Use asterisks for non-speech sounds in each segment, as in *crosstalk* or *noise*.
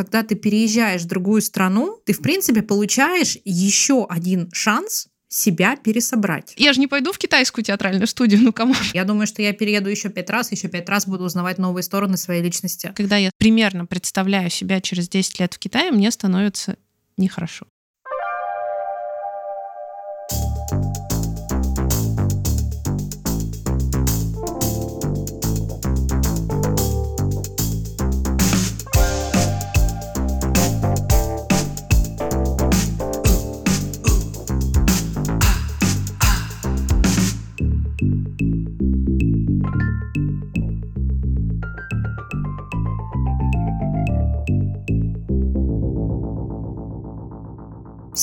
когда ты переезжаешь в другую страну, ты, в принципе, получаешь еще один шанс себя пересобрать. Я же не пойду в китайскую театральную студию, ну кому? Я думаю, что я перееду еще пять раз, еще пять раз буду узнавать новые стороны своей личности. Когда я примерно представляю себя через 10 лет в Китае, мне становится нехорошо.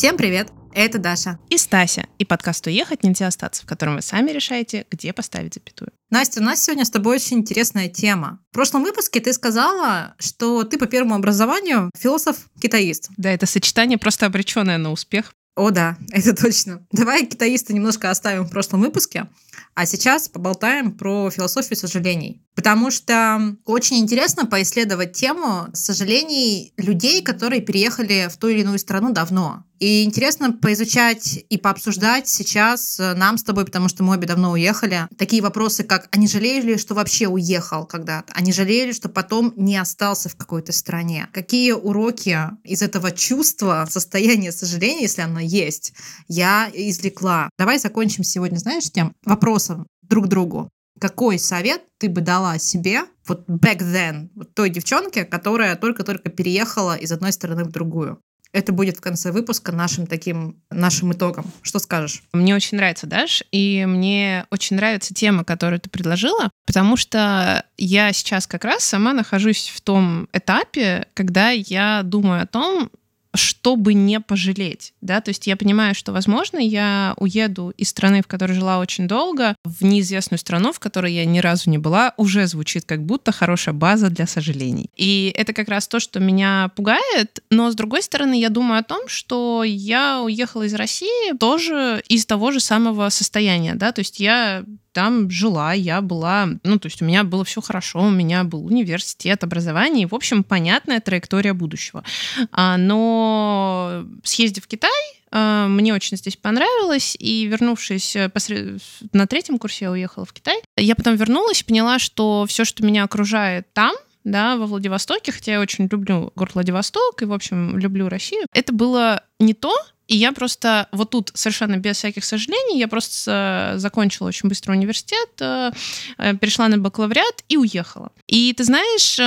Всем привет! Это Даша. И Стася. И подкаст «Уехать нельзя остаться», в котором вы сами решаете, где поставить запятую. Настя, у нас сегодня с тобой очень интересная тема. В прошлом выпуске ты сказала, что ты по первому образованию философ-китаист. Да, это сочетание просто обреченное на успех. О, да, *laughs* это точно. Давай китаиста немножко оставим в прошлом выпуске, а сейчас поболтаем про философию сожалений. Потому что очень интересно поисследовать тему сожалений людей, которые переехали в ту или иную страну давно. И интересно поизучать и пообсуждать сейчас э, нам с тобой, потому что мы обе давно уехали, такие вопросы, как «А не жалеешь ли, что вообще уехал когда-то? А не жалели, что потом не остался в какой-то стране? Какие уроки из этого чувства, состояния сожаления, если оно есть, я извлекла? Давай закончим сегодня, знаешь, тем вопросом друг другу какой совет ты бы дала себе вот back then, вот той девчонке, которая только-только переехала из одной страны в другую? Это будет в конце выпуска нашим таким, нашим итогом. Что скажешь? Мне очень нравится, Даш, и мне очень нравится тема, которую ты предложила, потому что я сейчас как раз сама нахожусь в том этапе, когда я думаю о том, чтобы не пожалеть, да, то есть я понимаю, что, возможно, я уеду из страны, в которой жила очень долго, в неизвестную страну, в которой я ни разу не была, уже звучит как будто хорошая база для сожалений. И это как раз то, что меня пугает, но, с другой стороны, я думаю о том, что я уехала из России тоже из того же самого состояния, да, то есть я там жила, я была, ну, то есть у меня было все хорошо, у меня был университет, образование, и, в общем, понятная траектория будущего. А, но съездив в Китай, а, мне очень здесь понравилось, и вернувшись э, посред... на третьем курсе, я уехала в Китай. Я потом вернулась и поняла, что все, что меня окружает там, да, во Владивостоке, хотя я очень люблю город Владивосток и, в общем, люблю Россию, это было не то, и я просто вот тут совершенно без всяких сожалений, я просто э, закончила очень быстро университет, э, э, перешла на бакалавриат и уехала. И ты знаешь,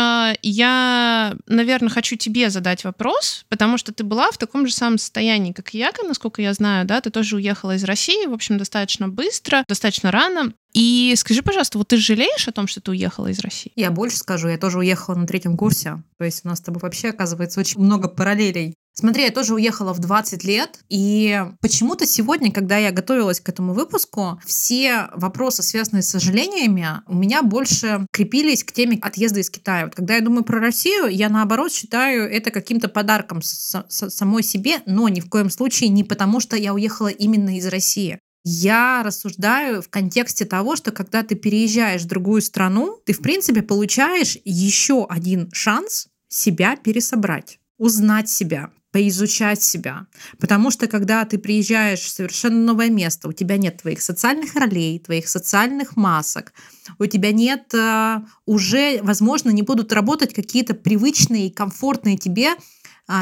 я, наверное, хочу тебе задать вопрос, потому что ты была в таком же самом состоянии, как и я, насколько я знаю, да, ты тоже уехала из России, в общем, достаточно быстро, достаточно рано. И скажи, пожалуйста, вот ты жалеешь о том, что ты уехала из России? Я больше скажу, я тоже уехала на третьем курсе. То есть у нас с тобой вообще, оказывается, очень много параллелей. Смотри, я тоже уехала в 20 лет, и почему-то сегодня, когда я готовилась к этому выпуску, все вопросы, связанные с сожалениями, у меня больше крепились к теме отъезда из Китая. Вот когда я думаю про Россию, я наоборот считаю это каким-то подарком самой себе, но ни в коем случае не потому, что я уехала именно из России. Я рассуждаю в контексте того, что когда ты переезжаешь в другую страну, ты, в принципе, получаешь еще один шанс себя пересобрать узнать себя, поизучать себя. Потому что когда ты приезжаешь в совершенно новое место, у тебя нет твоих социальных ролей, твоих социальных масок, у тебя нет э, уже, возможно, не будут работать какие-то привычные и комфортные тебе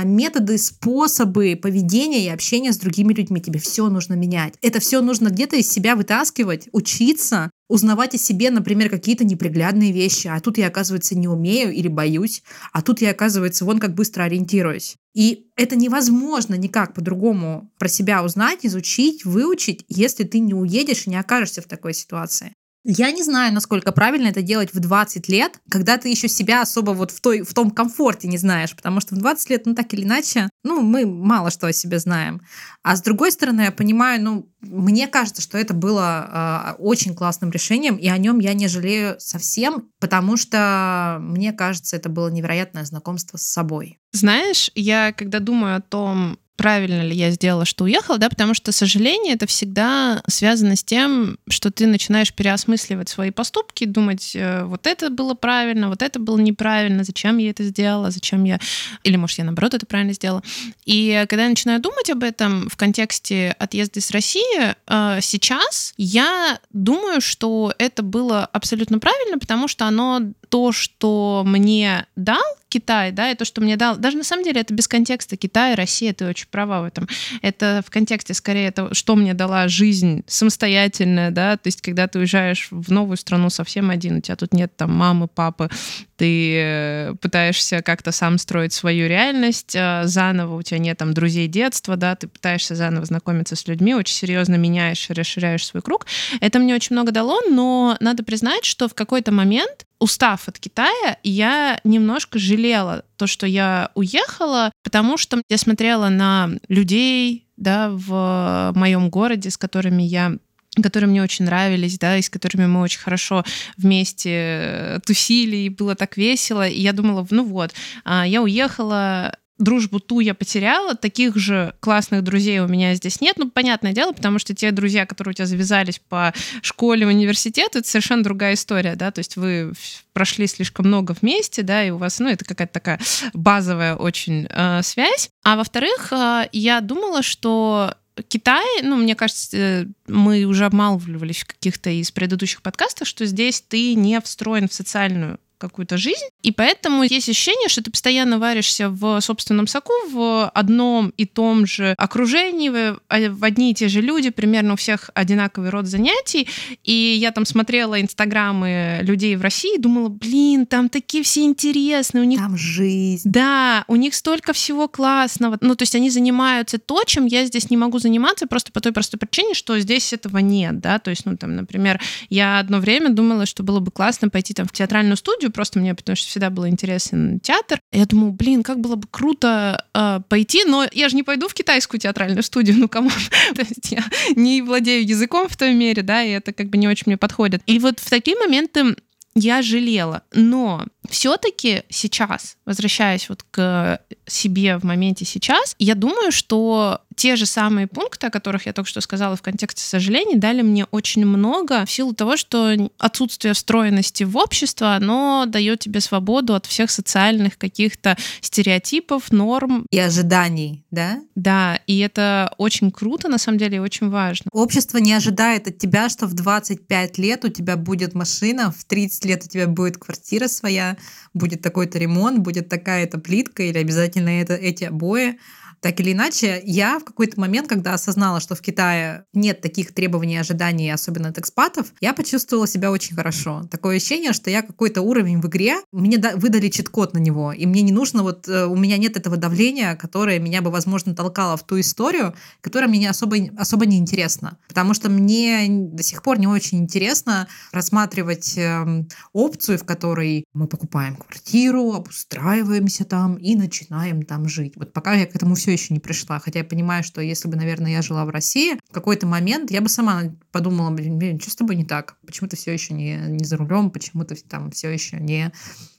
методы, способы поведения и общения с другими людьми. Тебе все нужно менять. Это все нужно где-то из себя вытаскивать, учиться, узнавать о себе, например, какие-то неприглядные вещи. А тут я, оказывается, не умею или боюсь. А тут я, оказывается, вон как быстро ориентируюсь. И это невозможно никак по-другому про себя узнать, изучить, выучить, если ты не уедешь и не окажешься в такой ситуации. Я не знаю, насколько правильно это делать в 20 лет, когда ты еще себя особо вот в, той, в том комфорте не знаешь, потому что в 20 лет, ну так или иначе, ну мы мало что о себе знаем. А с другой стороны, я понимаю, ну мне кажется, что это было э, очень классным решением, и о нем я не жалею совсем, потому что мне кажется, это было невероятное знакомство с собой. Знаешь, я когда думаю о том, правильно ли я сделала, что уехала, да, потому что сожаление это всегда связано с тем, что ты начинаешь переосмысливать свои поступки, думать, э, вот это было правильно, вот это было неправильно, зачем я это сделала, зачем я, или может я наоборот это правильно сделала. И когда я начинаю думать об этом в контексте отъезда из России, э, сейчас я думаю, что это было абсолютно правильно, потому что оно то, что мне дал Китай, да, и то, что мне дал, даже на самом деле это без контекста Китай, Россия, ты очень права в этом. Это в контексте скорее это, что мне дала жизнь самостоятельная, да, то есть когда ты уезжаешь в новую страну совсем один, у тебя тут нет там мамы, папы, ты пытаешься как-то сам строить свою реальность э, заново, у тебя нет там друзей детства, да, ты пытаешься заново знакомиться с людьми, очень серьезно меняешь, расширяешь свой круг. Это мне очень много дало, но надо признать, что в какой-то момент устав от Китая, я немножко жалела то, что я уехала, потому что я смотрела на людей, да, в моем городе, с которыми я которые мне очень нравились, да, и с которыми мы очень хорошо вместе тусили, и было так весело. И я думала, ну вот, а, я уехала, дружбу ту я потеряла, таких же классных друзей у меня здесь нет. Ну, понятное дело, потому что те друзья, которые у тебя завязались по школе, университету, это совершенно другая история, да, то есть вы прошли слишком много вместе, да, и у вас, ну, это какая-то такая базовая очень э, связь. А во-вторых, э, я думала, что Китай, ну, мне кажется, мы уже обмалывались в каких-то из предыдущих подкастов, что здесь ты не встроен в социальную какую-то жизнь. И поэтому есть ощущение, что ты постоянно варишься в собственном соку, в одном и том же окружении, в, а, в одни и те же люди, примерно у всех одинаковый род занятий. И я там смотрела инстаграмы людей в России и думала, блин, там такие все интересные, у них... Там жизнь. Да, у них столько всего классного. Ну, то есть они занимаются то, чем я здесь не могу заниматься, просто по той простой причине, что здесь этого нет, да, то есть, ну, там, например, я одно время думала, что было бы классно пойти там в театральную студию, студию, просто мне, потому что всегда был интересен театр. Я думаю, блин, как было бы круто э, пойти, но я же не пойду в китайскую театральную студию, ну кому? *laughs* Я не владею языком в той мере, да, и это как бы не очень мне подходит. И вот в такие моменты я жалела. Но все-таки сейчас, возвращаясь вот к себе в моменте сейчас, я думаю, что те же самые пункты, о которых я только что сказала в контексте сожалений, дали мне очень много в силу того, что отсутствие встроенности в общество, оно дает тебе свободу от всех социальных каких-то стереотипов, норм. И ожиданий, да? Да, и это очень круто, на самом деле, и очень важно. Общество не ожидает от тебя, что в 25 лет у тебя будет машина, в 30 лет у тебя будет квартира своя, будет такой-то ремонт, будет такая-то плитка или обязательно это, эти обои. Так или иначе, я в какой-то момент, когда осознала, что в Китае нет таких требований и ожиданий, особенно от экспатов, я почувствовала себя очень хорошо. Такое ощущение, что я какой-то уровень в игре, мне выдали чит-код на него, и мне не нужно, вот э, у меня нет этого давления, которое меня бы, возможно, толкало в ту историю, которая мне особо, особо не интересна. Потому что мне до сих пор не очень интересно рассматривать э, опцию, в которой мы покупаем квартиру, обустраиваемся там и начинаем там жить. Вот пока я к этому все все еще не пришла. Хотя я понимаю, что если бы, наверное, я жила в России, в какой-то момент я бы сама подумала, блин, блин что с тобой не так? Почему ты все еще не, не за рулем? Почему ты там все еще не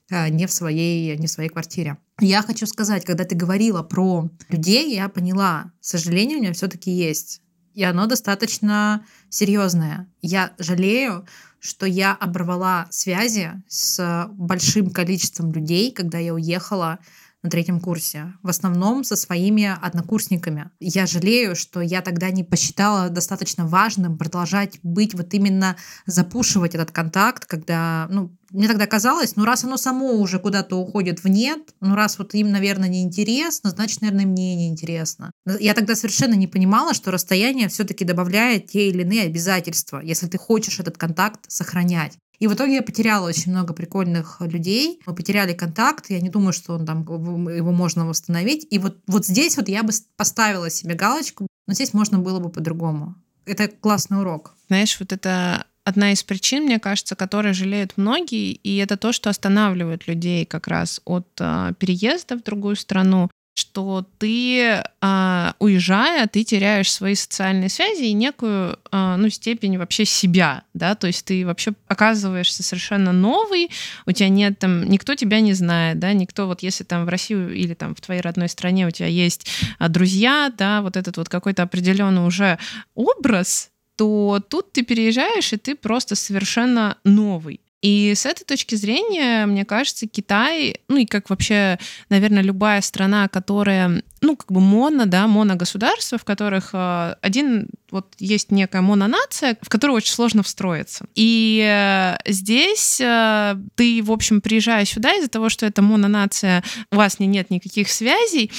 а, не в своей, не в своей квартире. Я хочу сказать, когда ты говорила про людей, я поняла, сожаление у меня все-таки есть. И оно достаточно серьезное. Я жалею, что я оборвала связи с большим количеством людей, когда я уехала на третьем курсе, в основном со своими однокурсниками. Я жалею, что я тогда не посчитала достаточно важным продолжать быть вот именно запушивать этот контакт, когда, ну, мне тогда казалось, ну раз оно само уже куда-то уходит в нет, ну раз вот им, наверное, неинтересно, значит, наверное, мне неинтересно. Я тогда совершенно не понимала, что расстояние все-таки добавляет те или иные обязательства, если ты хочешь этот контакт сохранять. И в итоге я потеряла очень много прикольных людей. Мы потеряли контакт. Я не думаю, что он там его можно восстановить. И вот, вот здесь вот я бы поставила себе галочку, но здесь можно было бы по-другому. Это классный урок. Знаешь, вот это одна из причин, мне кажется, которой жалеют многие, и это то, что останавливает людей как раз от э, переезда в другую страну, что ты, э, уезжая, ты теряешь свои социальные связи и некую э, ну, степень вообще себя, да, то есть ты вообще оказываешься совершенно новый, у тебя нет там, никто тебя не знает, да, никто, вот если там в Россию или там в твоей родной стране у тебя есть друзья, да, вот этот вот какой-то определенный уже образ, то тут ты переезжаешь, и ты просто совершенно новый. И с этой точки зрения, мне кажется, Китай, ну и как вообще, наверное, любая страна, которая, ну, как бы моно, да, моногосударство, в которых э, один, вот есть некая мононация, в которую очень сложно встроиться. И э, здесь э, ты, в общем, приезжая сюда из-за того, что это мононация, у вас не, нет никаких связей,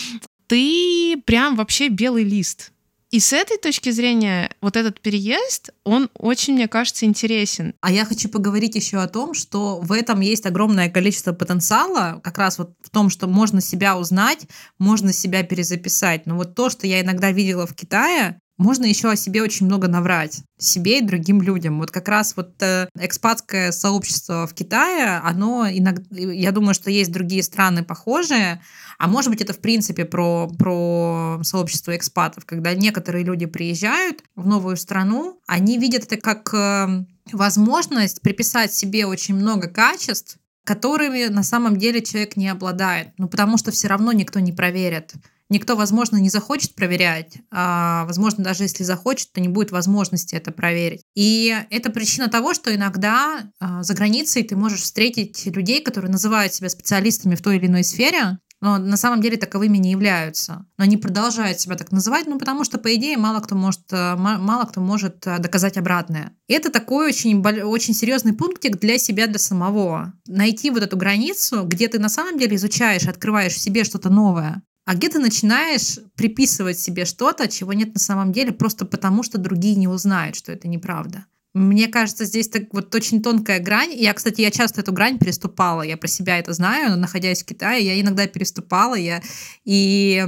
ты прям вообще белый лист. И с этой точки зрения вот этот переезд, он очень, мне кажется, интересен. А я хочу поговорить еще о том, что в этом есть огромное количество потенциала, как раз вот в том, что можно себя узнать, можно себя перезаписать. Но вот то, что я иногда видела в Китае, можно еще о себе очень много наврать. Себе и другим людям. Вот как раз вот э, экспатское сообщество в Китае, оно иногда, я думаю, что есть другие страны похожие, а может быть это в принципе про, про сообщество экспатов, когда некоторые люди приезжают в новую страну, они видят это как э, возможность приписать себе очень много качеств, которыми на самом деле человек не обладает. Ну, потому что все равно никто не проверит. Никто, возможно, не захочет проверять, а, возможно, даже если захочет, то не будет возможности это проверить. И это причина того, что иногда а, за границей ты можешь встретить людей, которые называют себя специалистами в той или иной сфере, но на самом деле таковыми не являются. Но они продолжают себя так называть, ну потому что, по идее, мало кто может, а, мало кто может доказать обратное. И это такой очень, очень серьезный пунктик для себя, для самого. Найти вот эту границу, где ты на самом деле изучаешь, открываешь в себе что-то новое, а где ты начинаешь приписывать себе что-то, чего нет на самом деле, просто потому что другие не узнают, что это неправда. Мне кажется, здесь так вот очень тонкая грань. Я, кстати, я часто эту грань переступала. Я про себя это знаю, но находясь в Китае, я иногда переступала. Я... И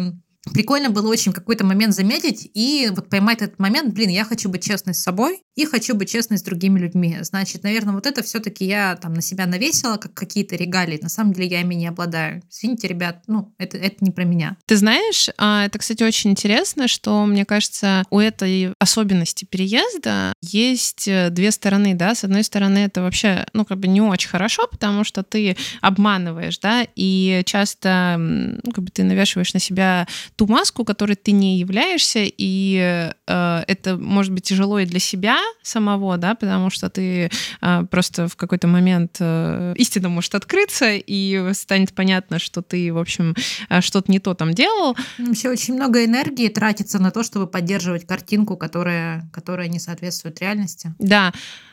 прикольно было очень какой-то момент заметить и вот поймать этот момент, блин, я хочу быть честной с собой и хочу быть честной с другими людьми. Значит, наверное, вот это все-таки я там на себя навесила, как какие-то регалии. На самом деле я ими не обладаю. Извините, ребят, ну, это, это не про меня. Ты знаешь, а, это, кстати, очень интересно, что, мне кажется, у этой особенности переезда есть э, две стороны, да. С одной стороны, это вообще, ну, как бы не очень хорошо, потому что ты обманываешь, да, и часто, как бы ты навешиваешь на себя ту маску, которой ты не являешься, и э, это может быть тяжело и для себя самого, да, потому что ты э, просто в какой-то момент э, истина может открыться, и станет понятно, что ты, в общем, э, что-то не то там делал. Вообще очень много энергии тратится на то, чтобы поддерживать картинку, которая, которая не соответствует реальности. Да.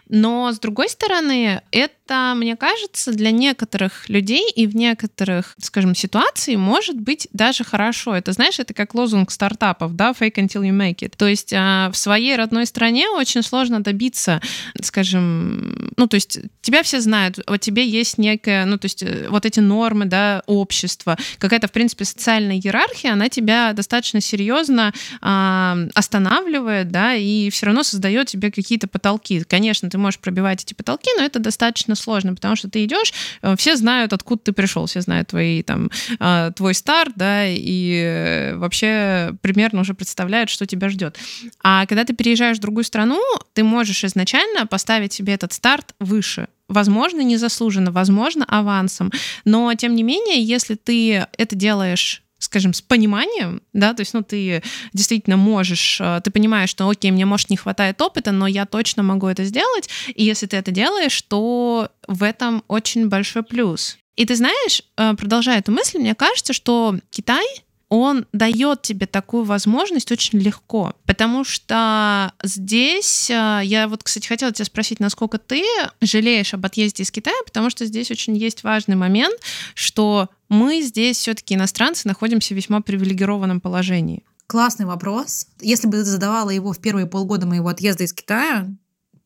Но, с другой стороны, это, мне кажется, для некоторых людей и в некоторых, скажем, ситуациях может быть даже хорошо. Это, знаешь, это как лозунг стартапов, да, fake until you make it. То есть а, в своей родной стране очень сложно добиться, скажем, ну, то есть тебя все знают, о тебе есть некая, ну, то есть э, вот эти нормы, да, общества, какая-то, в принципе, социальная иерархия, она тебя достаточно серьезно а, останавливает, да, и все равно создает тебе какие-то потолки. Конечно, ты можешь пробивать эти потолки, но это достаточно сложно, потому что ты идешь, э, все знают, откуда ты пришел, все знают твои, там, а, твой старт, да, и э, вообще примерно уже представляют, что тебя ждет. А когда ты переезжаешь в другую страну, ты можешь изначально поставить себе этот старт выше, возможно, незаслуженно, возможно, авансом. Но, тем не менее, если ты это делаешь скажем, с пониманием, да, то есть, ну, ты действительно можешь, э, ты понимаешь, что, окей, мне, может, не хватает опыта, но я точно могу это сделать, и если ты это делаешь, то в этом очень большой плюс. И ты знаешь, э, продолжая эту мысль, мне кажется, что Китай он дает тебе такую возможность очень легко, потому что здесь, э, я вот, кстати, хотела тебя спросить, насколько ты жалеешь об отъезде из Китая, потому что здесь очень есть важный момент, что мы здесь все-таки иностранцы находимся в весьма привилегированном положении. Классный вопрос. Если бы ты задавала его в первые полгода моего отъезда из Китая,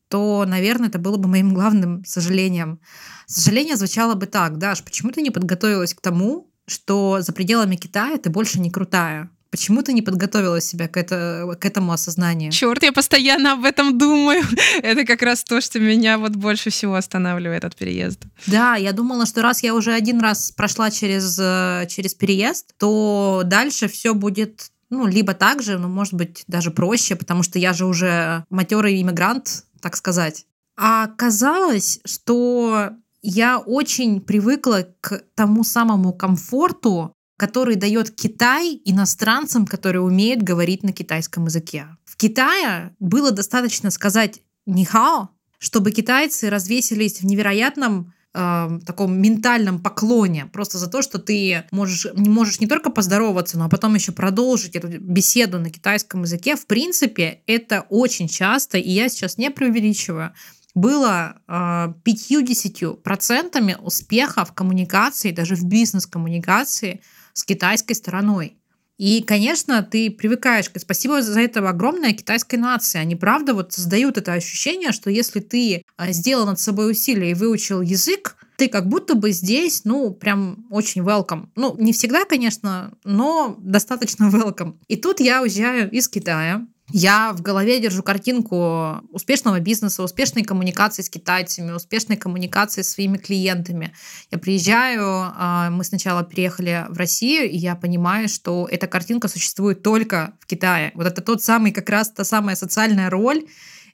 то, наверное, это было бы моим главным сожалением. Сожаление звучало бы так, Даш, почему ты не подготовилась к тому, что за пределами Китая ты больше не крутая. Почему ты не подготовила себя к, это, к этому осознанию? Черт, я постоянно об этом думаю. *laughs* Это как раз то, что меня вот больше всего останавливает от переезда. Да, я думала, что раз я уже один раз прошла через, э, через переезд, то дальше все будет ну, либо так же, но, может быть, даже проще, потому что я же уже матерый иммигрант, так сказать. А оказалось, что я очень привыкла к тому самому комфорту, который дает Китай иностранцам, которые умеют говорить на китайском языке. В Китае было достаточно сказать «нихао», чтобы китайцы развесились в невероятном э, таком ментальном поклоне просто за то, что ты можешь, не можешь не только поздороваться, но потом еще продолжить эту беседу на китайском языке. В принципе, это очень часто, и я сейчас не преувеличиваю, было э, 50% успеха в коммуникации, даже в бизнес-коммуникации с китайской стороной. И, конечно, ты привыкаешь, спасибо за это огромное китайской нации. Они, правда, вот создают это ощущение, что если ты а, сделал над собой усилия и выучил язык, ты как будто бы здесь, ну, прям очень welcome. Ну, не всегда, конечно, но достаточно welcome. И тут я уезжаю из Китая, я в голове держу картинку успешного бизнеса, успешной коммуникации с китайцами, успешной коммуникации с своими клиентами. Я приезжаю, а, мы сначала переехали в Россию, и я понимаю, что эта картинка существует только в Китае. Вот это тот самый, как раз та самая социальная роль,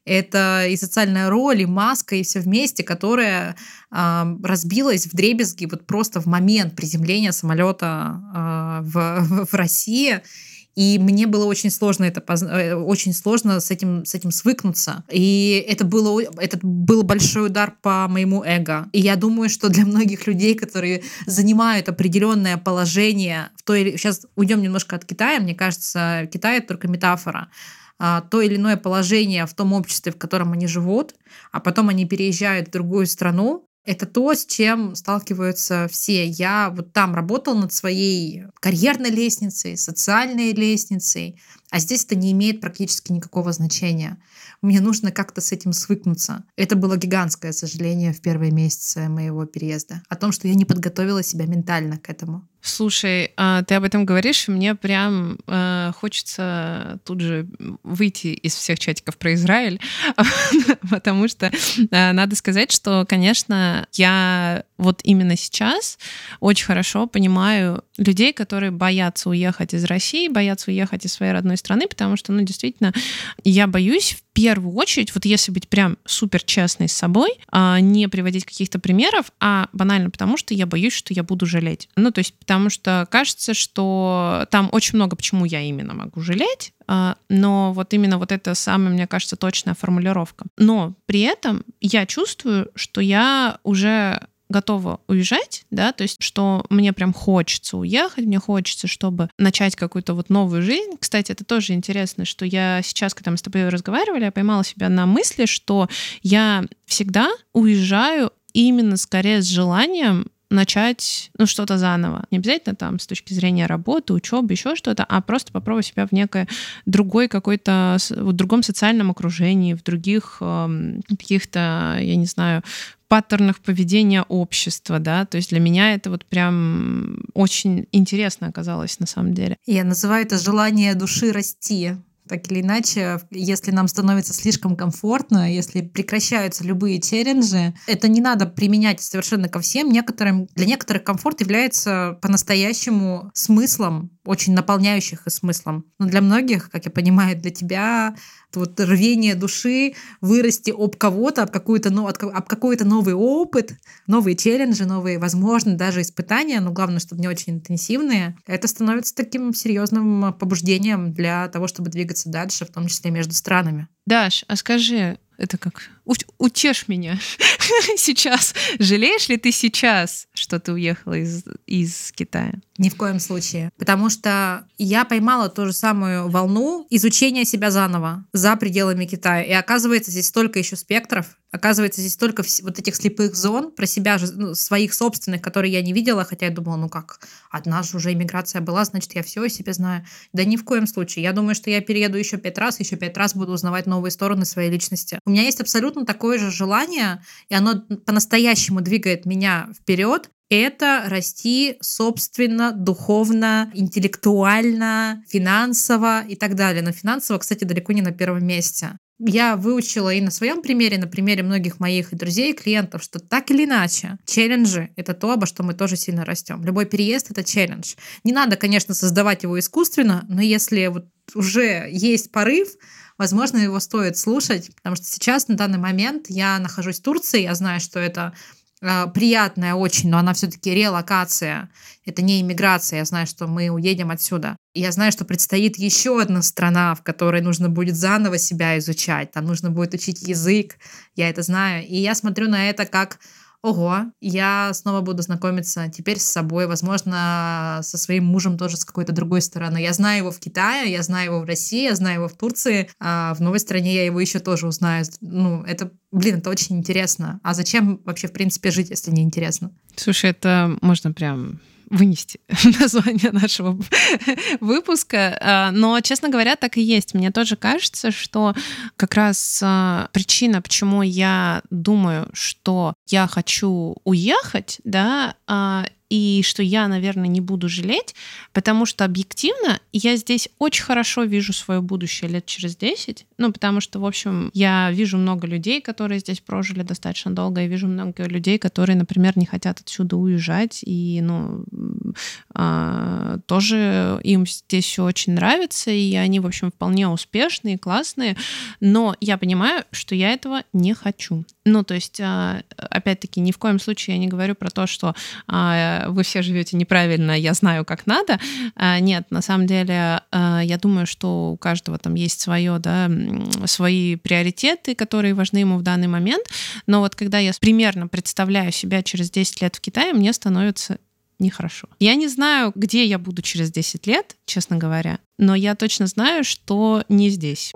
это и социальная роль, и маска, и все вместе, которая э, разбилась в дребезги вот просто в момент приземления самолета э, в, *laughs* в России. И мне было очень сложно это э, очень сложно с этим с этим свыкнуться. И это было это был большой удар по моему эго. И я думаю, что для многих людей, которые занимают определенное положение в той сейчас уйдем немножко от Китая, мне кажется, Китай это только метафора а, то или иное положение в том обществе, в котором они живут, а потом они переезжают в другую страну, это то, с чем сталкиваются все. Я вот там работал над своей карьерной лестницей, социальной лестницей, а здесь это не имеет практически никакого значения. Мне нужно как-то с этим свыкнуться. Это было гигантское сожаление в первые месяцы моего переезда. О том, что я не подготовила себя ментально к этому. Слушай, а ты об этом говоришь, и мне прям э, хочется тут же выйти из всех чатиков про Израиль, *laughs* потому что э, надо сказать, что, конечно, я вот именно сейчас очень хорошо понимаю людей, которые боятся уехать из России, боятся уехать из своей родной страны, потому что, ну, действительно, я боюсь в первую очередь, вот если быть прям супер честной с собой, а не приводить каких-то примеров, а банально потому, что я боюсь, что я буду жалеть. Ну, то есть потому что кажется, что там очень много, почему я именно могу жалеть, а, но вот именно вот это самая, мне кажется, точная формулировка. Но при этом я чувствую, что я уже готова уезжать, да, то есть что мне прям хочется уехать, мне хочется, чтобы начать какую-то вот новую жизнь. Кстати, это тоже интересно, что я сейчас, когда мы с тобой разговаривали, я поймала себя на мысли, что я всегда уезжаю именно скорее с желанием начать ну, что-то заново. Не обязательно там с точки зрения работы, учебы, еще что-то, а просто попробовать себя в некой другой какой-то, в другом социальном окружении, в других э, каких-то, я не знаю, паттернах поведения общества, да, то есть для меня это вот прям очень интересно оказалось на самом деле. Я называю это желание души расти так или иначе, если нам становится слишком комфортно, если прекращаются любые челленджи, это не надо применять совершенно ко всем. Некоторым, для некоторых комфорт является по-настоящему смыслом, очень наполняющих и смыслом. Но для многих, как я понимаю, для тебя вот рвение души вырасти об кого-то, об, какую-то, ну, об какой-то новый опыт, новые челленджи, новые, возможно, даже испытания, но главное, чтобы не очень интенсивные, это становится таким серьезным побуждением для того, чтобы двигаться дальше, в том числе между странами. Даш, а скажи, это как утешь меня *laughs* сейчас. Жалеешь ли ты сейчас, что ты уехала из, из Китая? Ни в коем случае. Потому что я поймала ту же самую волну изучения себя заново за пределами Китая. И оказывается, здесь столько еще спектров, Оказывается, здесь только вот этих слепых зон про себя же, ну, своих собственных, которые я не видела, хотя я думала, ну как, одна же уже иммиграция была, значит, я все о себе знаю. Да ни в коем случае. Я думаю, что я перееду еще пять раз, еще пять раз буду узнавать новые стороны своей личности. У меня есть абсолютно такое же желание, и оно по-настоящему двигает меня вперед, это расти собственно, духовно, интеллектуально, финансово и так далее. Но финансово, кстати, далеко не на первом месте я выучила и на своем примере, на примере многих моих друзей, клиентов, что так или иначе, челленджи — это то, обо что мы тоже сильно растем. Любой переезд — это челлендж. Не надо, конечно, создавать его искусственно, но если вот уже есть порыв, возможно, его стоит слушать, потому что сейчас, на данный момент, я нахожусь в Турции, я знаю, что это а, приятная очень, но она все-таки релокация. Это не иммиграция. Я знаю, что мы уедем отсюда. И я знаю, что предстоит еще одна страна, в которой нужно будет заново себя изучать. Там нужно будет учить язык. Я это знаю. И я смотрю на это как ого, я снова буду знакомиться теперь с собой, возможно, со своим мужем тоже с какой-то другой стороны. Я знаю его в Китае, я знаю его в России, я знаю его в Турции, а в новой стране я его еще тоже узнаю. Ну, это, блин, это очень интересно. А зачем вообще, в принципе, жить, если не интересно? Слушай, это можно прям вынести *laughs* название нашего *laughs* выпуска. А, но, честно говоря, так и есть. Мне тоже кажется, что как раз а, причина, почему я думаю, что я хочу уехать, да, а, и что я, наверное, не буду жалеть, потому что объективно я здесь очень хорошо вижу свое будущее лет через 10, ну, потому что, в общем, я вижу много людей, которые здесь прожили достаточно долго, и вижу много людей, которые, например, не хотят отсюда уезжать, и, ну, а, тоже им здесь все очень нравится, и они, в общем, вполне успешные, классные, но я понимаю, что я этого не хочу. Ну, то есть, а, опять-таки, ни в коем случае я не говорю про то, что а, вы все живете неправильно, я знаю, как надо. А, нет, на самом деле, а, я думаю, что у каждого там есть свое, да, свои приоритеты, которые важны ему в данный момент. Но вот когда я примерно представляю себя через 10 лет в Китае, мне становится нехорошо. Я не знаю, где я буду через 10 лет, честно говоря, но я точно знаю, что не здесь.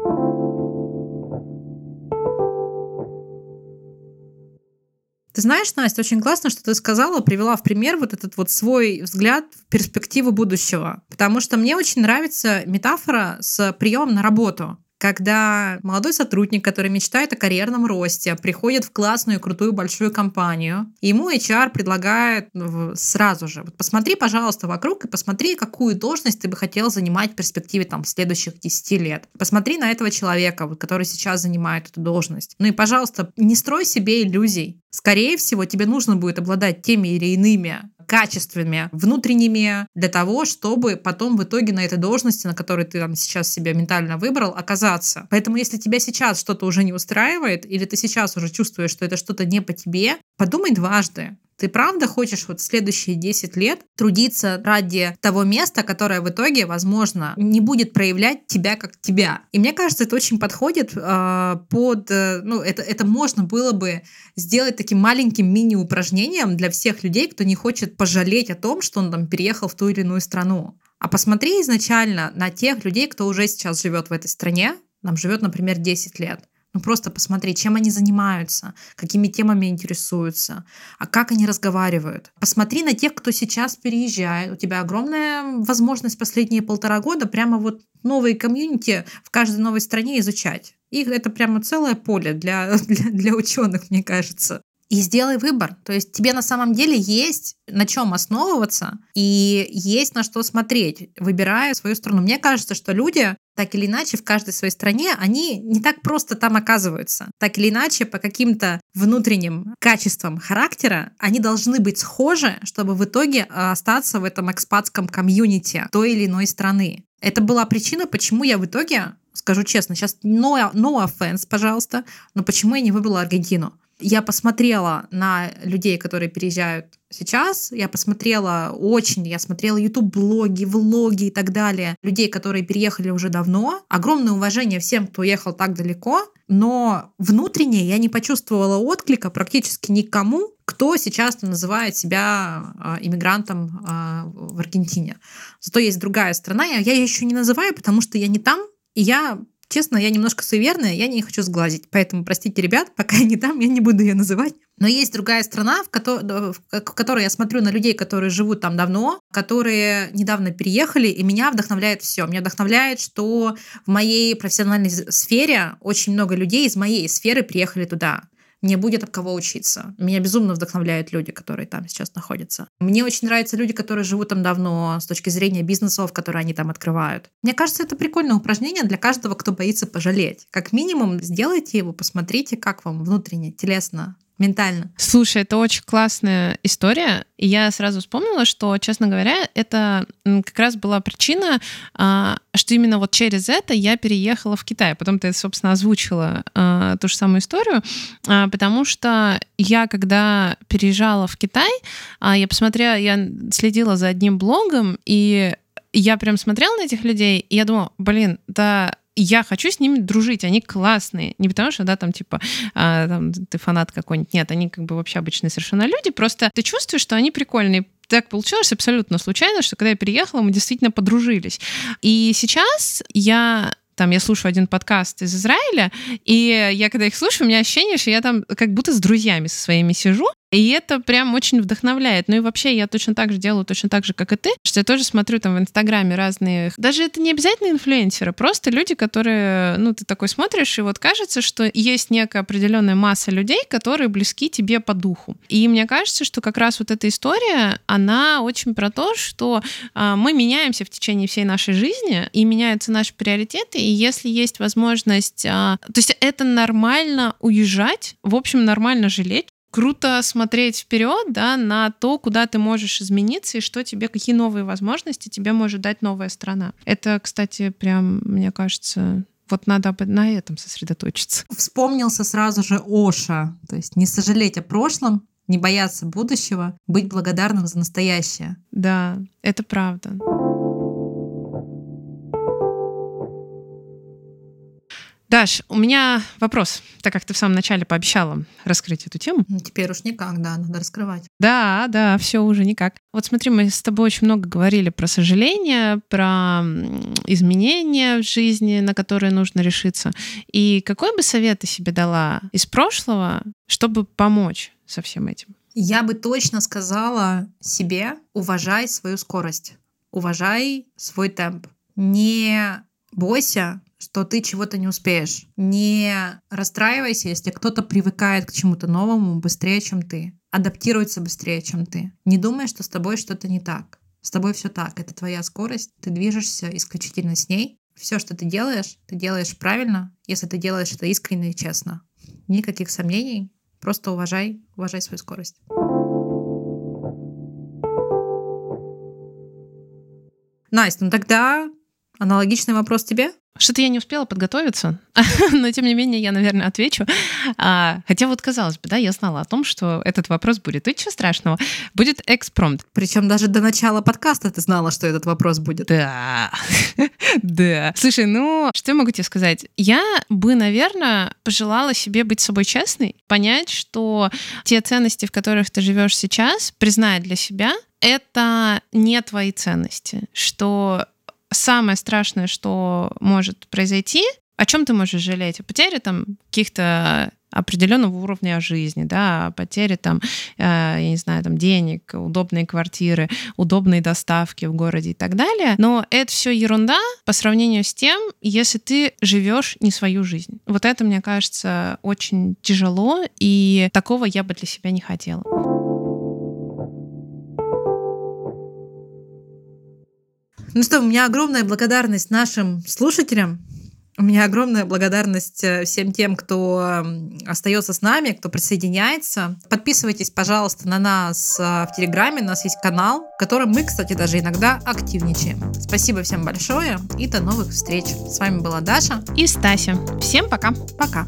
Ты знаешь, Настя, очень классно, что ты сказала, привела в пример вот этот вот свой взгляд в перспективу будущего. Потому что мне очень нравится метафора с приемом на работу когда молодой сотрудник, который мечтает о карьерном росте, приходит в классную, крутую, большую компанию, ему HR предлагает сразу же, вот посмотри, пожалуйста, вокруг и посмотри, какую должность ты бы хотел занимать в перспективе там следующих 10 лет. Посмотри на этого человека, вот, который сейчас занимает эту должность. Ну и, пожалуйста, не строй себе иллюзий. Скорее всего, тебе нужно будет обладать теми или иными качествами внутренними для того, чтобы потом в итоге на этой должности, на которой ты там сейчас себя ментально выбрал, оказаться. Поэтому если тебя сейчас что-то уже не устраивает, или ты сейчас уже чувствуешь, что это что-то не по тебе, подумай дважды. Ты правда хочешь вот следующие 10 лет трудиться ради того места, которое в итоге, возможно, не будет проявлять тебя как тебя? И мне кажется, это очень подходит э, под... Э, ну, это, это можно было бы сделать таким маленьким мини-упражнением для всех людей, кто не хочет пожалеть о том, что он там переехал в ту или иную страну. А посмотри изначально на тех людей, кто уже сейчас живет в этой стране, нам живет, например, 10 лет. Ну просто посмотри, чем они занимаются, какими темами интересуются, а как они разговаривают. Посмотри на тех, кто сейчас переезжает. У тебя огромная возможность последние полтора года прямо вот новые комьюнити в каждой новой стране изучать. И это прямо целое поле для, *laughs* для, для ученых, мне кажется и сделай выбор. То есть тебе на самом деле есть на чем основываться и есть на что смотреть, выбирая свою страну. Мне кажется, что люди так или иначе в каждой своей стране, они не так просто там оказываются. Так или иначе, по каким-то внутренним качествам характера, они должны быть схожи, чтобы в итоге э, остаться в этом экспатском комьюнити той или иной страны. Это была причина, почему я в итоге, скажу честно, сейчас no, no offense, пожалуйста, но почему я не выбрала Аргентину я посмотрела на людей, которые переезжают сейчас, я посмотрела очень, я смотрела YouTube-блоги, влоги и так далее, людей, которые переехали уже давно. Огромное уважение всем, кто уехал так далеко, но внутренне я не почувствовала отклика практически никому, кто сейчас называет себя э, иммигрантом э, в Аргентине. Зато есть другая страна, я ее еще не называю, потому что я не там, и я Честно, я немножко суеверная, я не хочу сглазить. Поэтому, простите, ребят, пока *laughs* я не там, я не буду ее называть. Но есть другая страна, в, ко- в которой я смотрю на людей, которые живут там давно, которые недавно переехали, и меня вдохновляет все. Меня вдохновляет, что в моей профессиональной сфере очень много людей из моей сферы приехали туда. Не будет от кого учиться. Меня безумно вдохновляют люди, которые там сейчас находятся. Мне очень нравятся люди, которые живут там давно, с точки зрения бизнесов, которые они там открывают. Мне кажется, это прикольное упражнение для каждого, кто боится пожалеть. Как минимум, сделайте его, посмотрите, как вам внутренне, телесно ментально. Слушай, это очень классная история. И я сразу вспомнила, что, честно говоря, это как раз была причина, а, что именно вот через это я переехала в Китай. Потом ты, собственно, озвучила а, ту же самую историю, а, потому что я, когда переезжала в Китай, я посмотрела, я следила за одним блогом, и я прям смотрела на этих людей, и я думала, блин, да я хочу с ними дружить, они классные. Не потому что, да, там, типа, а, там, ты фанат какой-нибудь. Нет, они как бы вообще обычные совершенно люди. Просто ты чувствуешь, что они прикольные так получилось абсолютно случайно, что когда я переехала, мы действительно подружились. И сейчас я там я слушаю один подкаст из Израиля, и я когда их слушаю, у меня ощущение, что я там как будто с друзьями со своими сижу, и это прям очень вдохновляет. Ну и вообще я точно так же делаю, точно так же, как и ты, что я тоже смотрю там в Инстаграме разные... Даже это не обязательно инфлюенсеры, просто люди, которые, ну, ты такой смотришь, и вот кажется, что есть некая определенная масса людей, которые близки тебе по духу. И мне кажется, что как раз вот эта история, она очень про то, что а, мы меняемся в течение всей нашей жизни, и меняются наши приоритеты, и если есть возможность... А, то есть это нормально уезжать, в общем, нормально жалеть, круто смотреть вперед, да, на то, куда ты можешь измениться и что тебе, какие новые возможности тебе может дать новая страна. Это, кстати, прям, мне кажется, вот надо на этом сосредоточиться. Вспомнился сразу же Оша. То есть не сожалеть о прошлом, не бояться будущего, быть благодарным за настоящее. Да, это правда. Даш, у меня вопрос, так как ты в самом начале пообещала раскрыть эту тему. Ну, теперь уж никак, да, надо раскрывать. Да, да, все уже никак. Вот смотри, мы с тобой очень много говорили про сожаление, про изменения в жизни, на которые нужно решиться. И какой бы совет ты себе дала из прошлого, чтобы помочь со всем этим? Я бы точно сказала себе, уважай свою скорость, уважай свой темп. Не бойся что ты чего-то не успеешь. Не расстраивайся, если кто-то привыкает к чему-то новому быстрее, чем ты. Адаптируется быстрее, чем ты. Не думай, что с тобой что-то не так. С тобой все так. Это твоя скорость. Ты движешься исключительно с ней. Все, что ты делаешь, ты делаешь правильно, если ты делаешь это искренне и честно. Никаких сомнений. Просто уважай, уважай свою скорость. Настя, ну тогда аналогичный вопрос тебе. Что-то я не успела подготовиться, *laughs* но тем не менее я, наверное, отвечу. А, хотя вот казалось бы, да, я знала о том, что этот вопрос будет. И чего страшного? Будет экспромт. Причем даже до начала подкаста ты знала, что этот вопрос будет. Да, *laughs* да. Слушай, ну, что я могу тебе сказать? Я бы, наверное, пожелала себе быть собой честной, понять, что те ценности, в которых ты живешь сейчас, признать для себя, это не твои ценности, что самое страшное, что может произойти, о чем ты можешь жалеть? О потере там каких-то определенного уровня жизни, да, о потере там, э, я не знаю, там денег, удобные квартиры, удобные доставки в городе и так далее. Но это все ерунда по сравнению с тем, если ты живешь не свою жизнь. Вот это, мне кажется, очень тяжело, и такого я бы для себя не хотела. Ну что, у меня огромная благодарность нашим слушателям. У меня огромная благодарность э, всем тем, кто остается с нами, кто присоединяется. Подписывайтесь, пожалуйста, на нас э, в Телеграме. У нас есть канал, в котором мы, кстати, даже иногда активничаем. Спасибо всем большое и до новых встреч. С вами была Даша и Стася. Всем пока. Пока.